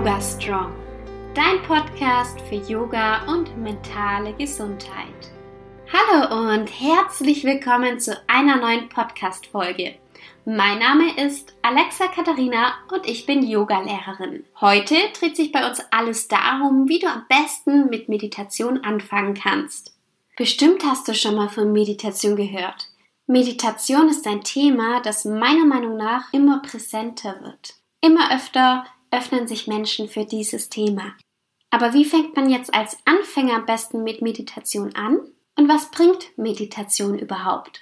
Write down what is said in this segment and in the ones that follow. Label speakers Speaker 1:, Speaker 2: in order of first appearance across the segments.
Speaker 1: Yoga Strong, dein Podcast für Yoga und mentale Gesundheit. Hallo und herzlich willkommen zu einer neuen Podcast-Folge. Mein Name ist Alexa Katharina und ich bin Yogalehrerin. Heute dreht sich bei uns alles darum, wie du am besten mit Meditation anfangen kannst. Bestimmt hast du schon mal von Meditation gehört. Meditation ist ein Thema, das meiner Meinung nach immer präsenter wird. Immer öfter öffnen sich Menschen für dieses Thema. Aber wie fängt man jetzt als Anfänger am besten mit Meditation an? Und was bringt Meditation überhaupt?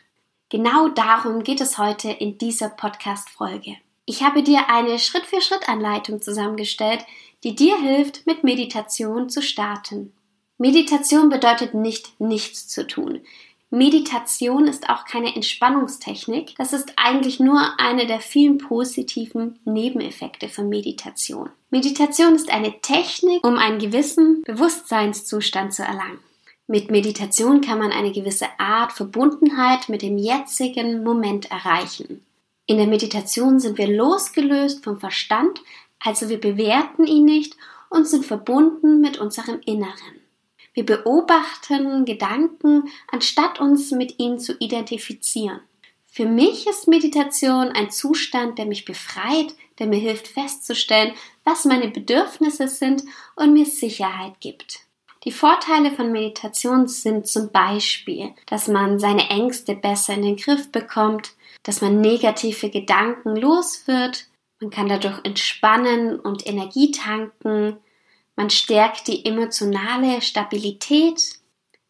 Speaker 1: Genau darum geht es heute in dieser Podcast-Folge. Ich habe dir eine Schritt-für-Schritt-Anleitung zusammengestellt, die dir hilft, mit Meditation zu starten. Meditation bedeutet nicht nichts zu tun. Meditation ist auch keine Entspannungstechnik. Das ist eigentlich nur eine der vielen positiven Nebeneffekte von Meditation. Meditation ist eine Technik, um einen gewissen Bewusstseinszustand zu erlangen. Mit Meditation kann man eine gewisse Art Verbundenheit mit dem jetzigen Moment erreichen. In der Meditation sind wir losgelöst vom Verstand, also wir bewerten ihn nicht und sind verbunden mit unserem Inneren. Wir beobachten Gedanken, anstatt uns mit ihnen zu identifizieren. Für mich ist Meditation ein Zustand, der mich befreit, der mir hilft festzustellen, was meine Bedürfnisse sind und mir Sicherheit gibt. Die Vorteile von Meditation sind zum Beispiel, dass man seine Ängste besser in den Griff bekommt, dass man negative Gedanken los wird, man kann dadurch entspannen und Energie tanken, man stärkt die emotionale Stabilität.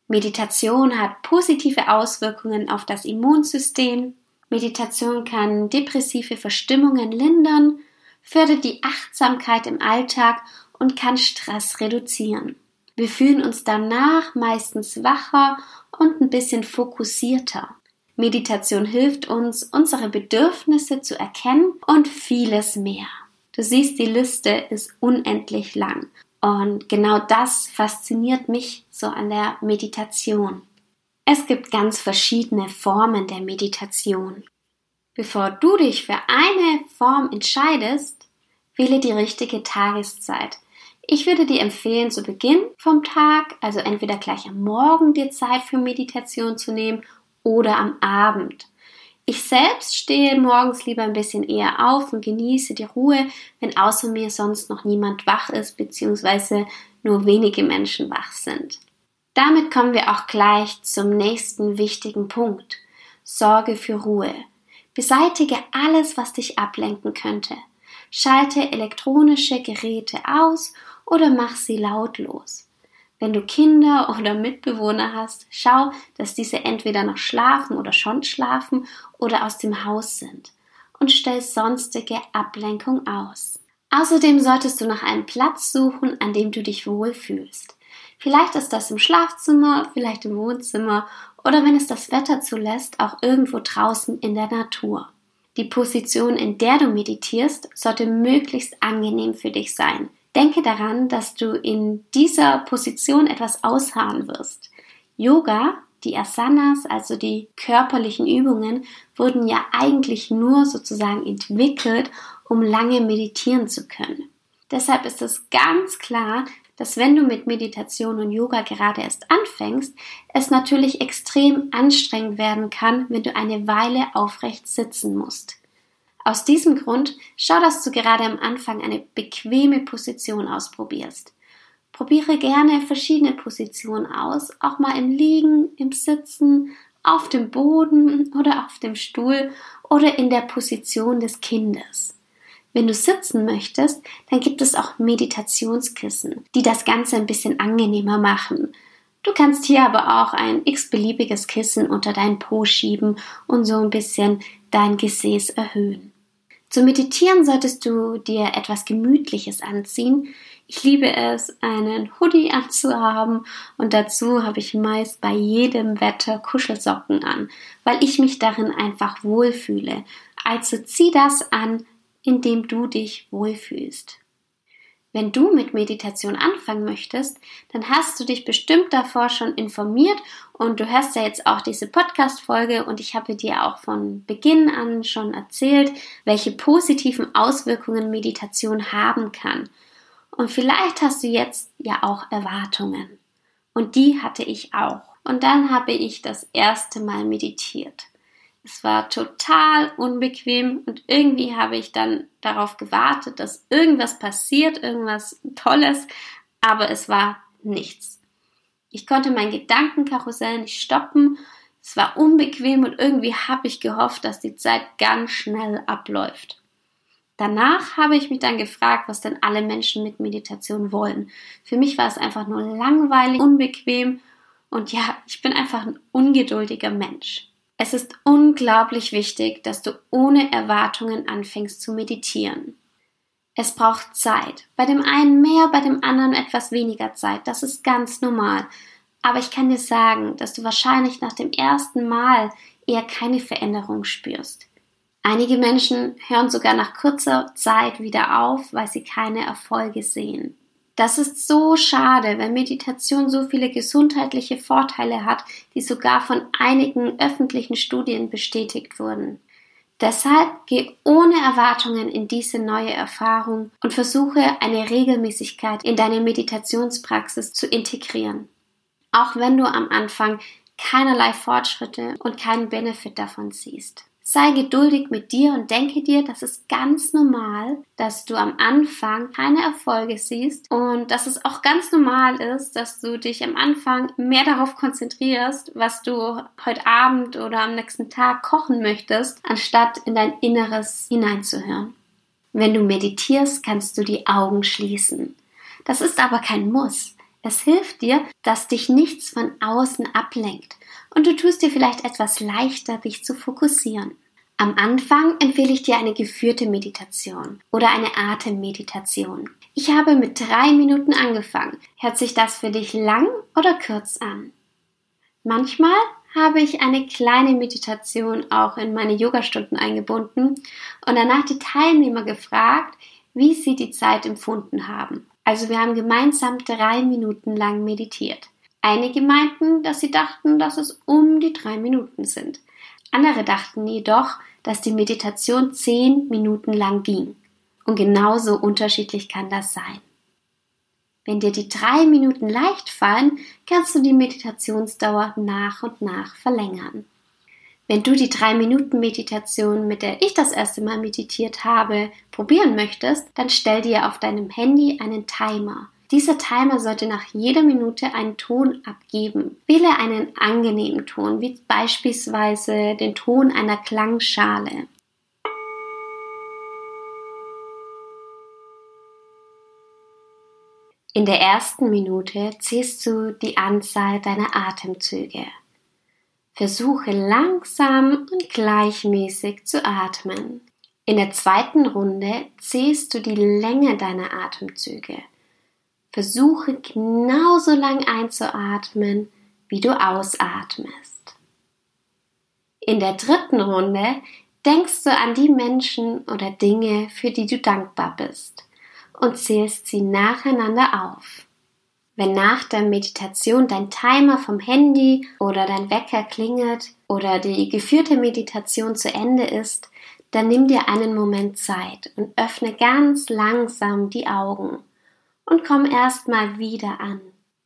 Speaker 1: Meditation hat positive Auswirkungen auf das Immunsystem. Meditation kann depressive Verstimmungen lindern, fördert die Achtsamkeit im Alltag und kann Stress reduzieren. Wir fühlen uns danach meistens wacher und ein bisschen fokussierter. Meditation hilft uns, unsere Bedürfnisse zu erkennen und vieles mehr. Du siehst, die Liste ist unendlich lang und genau das fasziniert mich so an der Meditation. Es gibt ganz verschiedene Formen der Meditation. Bevor du dich für eine Form entscheidest, wähle die richtige Tageszeit. Ich würde dir empfehlen, zu Beginn vom Tag, also entweder gleich am Morgen dir Zeit für Meditation zu nehmen oder am Abend. Ich selbst stehe morgens lieber ein bisschen eher auf und genieße die Ruhe, wenn außer mir sonst noch niemand wach ist, beziehungsweise nur wenige Menschen wach sind. Damit kommen wir auch gleich zum nächsten wichtigen Punkt. Sorge für Ruhe. Beseitige alles, was dich ablenken könnte. Schalte elektronische Geräte aus oder mach sie lautlos. Wenn du Kinder oder Mitbewohner hast, schau, dass diese entweder noch schlafen oder schon schlafen oder aus dem Haus sind und stell sonstige Ablenkung aus. Außerdem solltest du nach einem Platz suchen, an dem du dich wohlfühlst. Vielleicht ist das im Schlafzimmer, vielleicht im Wohnzimmer oder wenn es das Wetter zulässt, auch irgendwo draußen in der Natur. Die Position, in der du meditierst, sollte möglichst angenehm für dich sein. Denke daran, dass du in dieser Position etwas ausharren wirst. Yoga, die Asanas, also die körperlichen Übungen, wurden ja eigentlich nur sozusagen entwickelt, um lange meditieren zu können. Deshalb ist es ganz klar, dass wenn du mit Meditation und Yoga gerade erst anfängst, es natürlich extrem anstrengend werden kann, wenn du eine Weile aufrecht sitzen musst. Aus diesem Grund schau, dass du gerade am Anfang eine bequeme Position ausprobierst. Probiere gerne verschiedene Positionen aus, auch mal im Liegen, im Sitzen, auf dem Boden oder auf dem Stuhl oder in der Position des Kindes. Wenn du sitzen möchtest, dann gibt es auch Meditationskissen, die das Ganze ein bisschen angenehmer machen. Du kannst hier aber auch ein x-beliebiges Kissen unter dein Po schieben und so ein bisschen dein Gesäß erhöhen. Zum Meditieren solltest du dir etwas Gemütliches anziehen. Ich liebe es, einen Hoodie anzuhaben und dazu habe ich meist bei jedem Wetter Kuschelsocken an, weil ich mich darin einfach wohlfühle. Also zieh das an, indem du dich wohlfühlst. Wenn du mit Meditation anfangen möchtest, dann hast du dich bestimmt davor schon informiert und du hörst ja jetzt auch diese Podcast-Folge und ich habe dir auch von Beginn an schon erzählt, welche positiven Auswirkungen Meditation haben kann. Und vielleicht hast du jetzt ja auch Erwartungen. Und die hatte ich auch. Und dann habe ich das erste Mal meditiert. Es war total unbequem und irgendwie habe ich dann darauf gewartet, dass irgendwas passiert, irgendwas Tolles, aber es war nichts. Ich konnte mein Gedankenkarussell nicht stoppen. Es war unbequem und irgendwie habe ich gehofft, dass die Zeit ganz schnell abläuft. Danach habe ich mich dann gefragt, was denn alle Menschen mit Meditation wollen. Für mich war es einfach nur langweilig, unbequem und ja, ich bin einfach ein ungeduldiger Mensch. Es ist unglaublich wichtig, dass du ohne Erwartungen anfängst zu meditieren. Es braucht Zeit. Bei dem einen mehr, bei dem anderen etwas weniger Zeit. Das ist ganz normal. Aber ich kann dir sagen, dass du wahrscheinlich nach dem ersten Mal eher keine Veränderung spürst. Einige Menschen hören sogar nach kurzer Zeit wieder auf, weil sie keine Erfolge sehen. Das ist so schade, weil Meditation so viele gesundheitliche Vorteile hat, die sogar von einigen öffentlichen Studien bestätigt wurden. Deshalb geh ohne Erwartungen in diese neue Erfahrung und versuche eine Regelmäßigkeit in deine Meditationspraxis zu integrieren. Auch wenn du am Anfang keinerlei Fortschritte und keinen Benefit davon siehst. Sei geduldig mit dir und denke dir, das ist ganz normal, dass du am Anfang keine Erfolge siehst und dass es auch ganz normal ist, dass du dich am Anfang mehr darauf konzentrierst, was du heute Abend oder am nächsten Tag kochen möchtest, anstatt in dein Inneres hineinzuhören. Wenn du meditierst, kannst du die Augen schließen. Das ist aber kein Muss. Es hilft dir, dass dich nichts von außen ablenkt und du tust dir vielleicht etwas leichter, dich zu fokussieren. Am Anfang empfehle ich dir eine geführte Meditation oder eine Atemmeditation. Ich habe mit drei Minuten angefangen. Hört sich das für dich lang oder kurz an? Manchmal habe ich eine kleine Meditation auch in meine Yogastunden eingebunden und danach die Teilnehmer gefragt, wie sie die Zeit empfunden haben. Also wir haben gemeinsam drei Minuten lang meditiert. Einige meinten, dass sie dachten, dass es um die drei Minuten sind. Andere dachten jedoch, dass die Meditation zehn Minuten lang ging. Und genauso unterschiedlich kann das sein. Wenn dir die drei Minuten leicht fallen, kannst du die Meditationsdauer nach und nach verlängern. Wenn du die drei Minuten Meditation, mit der ich das erste Mal meditiert habe, probieren möchtest, dann stell dir auf deinem Handy einen Timer. Dieser Timer sollte nach jeder Minute einen Ton abgeben. Wähle einen angenehmen Ton, wie beispielsweise den Ton einer Klangschale. In der ersten Minute zählst du die Anzahl deiner Atemzüge. Versuche langsam und gleichmäßig zu atmen. In der zweiten Runde zählst du die Länge deiner Atemzüge. Versuche genauso lang einzuatmen, wie du ausatmest. In der dritten Runde denkst du an die Menschen oder Dinge, für die du dankbar bist und zählst sie nacheinander auf. Wenn nach der Meditation dein Timer vom Handy oder dein Wecker klingelt oder die geführte Meditation zu Ende ist, dann nimm dir einen Moment Zeit und öffne ganz langsam die Augen und komm erstmal wieder an.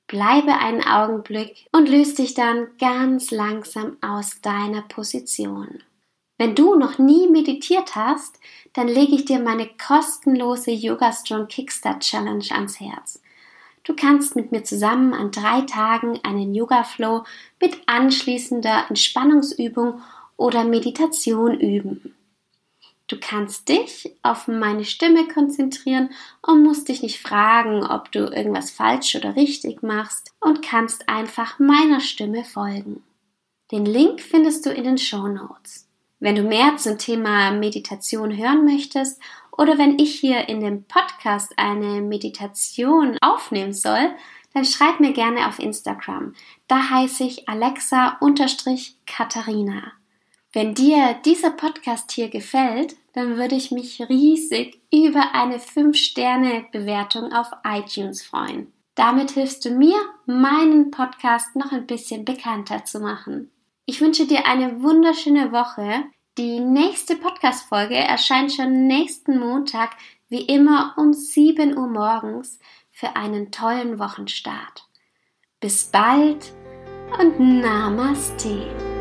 Speaker 1: Bleibe einen Augenblick und löst dich dann ganz langsam aus deiner Position. Wenn du noch nie meditiert hast, dann lege ich dir meine kostenlose Yoga Strong Kickstart Challenge ans Herz. Du kannst mit mir zusammen an drei Tagen einen Yoga Flow mit anschließender Entspannungsübung oder Meditation üben. Du kannst dich auf meine Stimme konzentrieren und musst dich nicht fragen, ob du irgendwas falsch oder richtig machst und kannst einfach meiner Stimme folgen. Den Link findest du in den Show Notes. Wenn du mehr zum Thema Meditation hören möchtest oder wenn ich hier in dem Podcast eine Meditation aufnehmen soll, dann schreib mir gerne auf Instagram. Da heiße ich Alexa-Katharina. Wenn dir dieser Podcast hier gefällt, dann würde ich mich riesig über eine 5-Sterne-Bewertung auf iTunes freuen. Damit hilfst du mir, meinen Podcast noch ein bisschen bekannter zu machen. Ich wünsche dir eine wunderschöne Woche. Die nächste Podcast-Folge erscheint schon nächsten Montag, wie immer um 7 Uhr morgens für einen tollen Wochenstart. Bis bald und Namaste.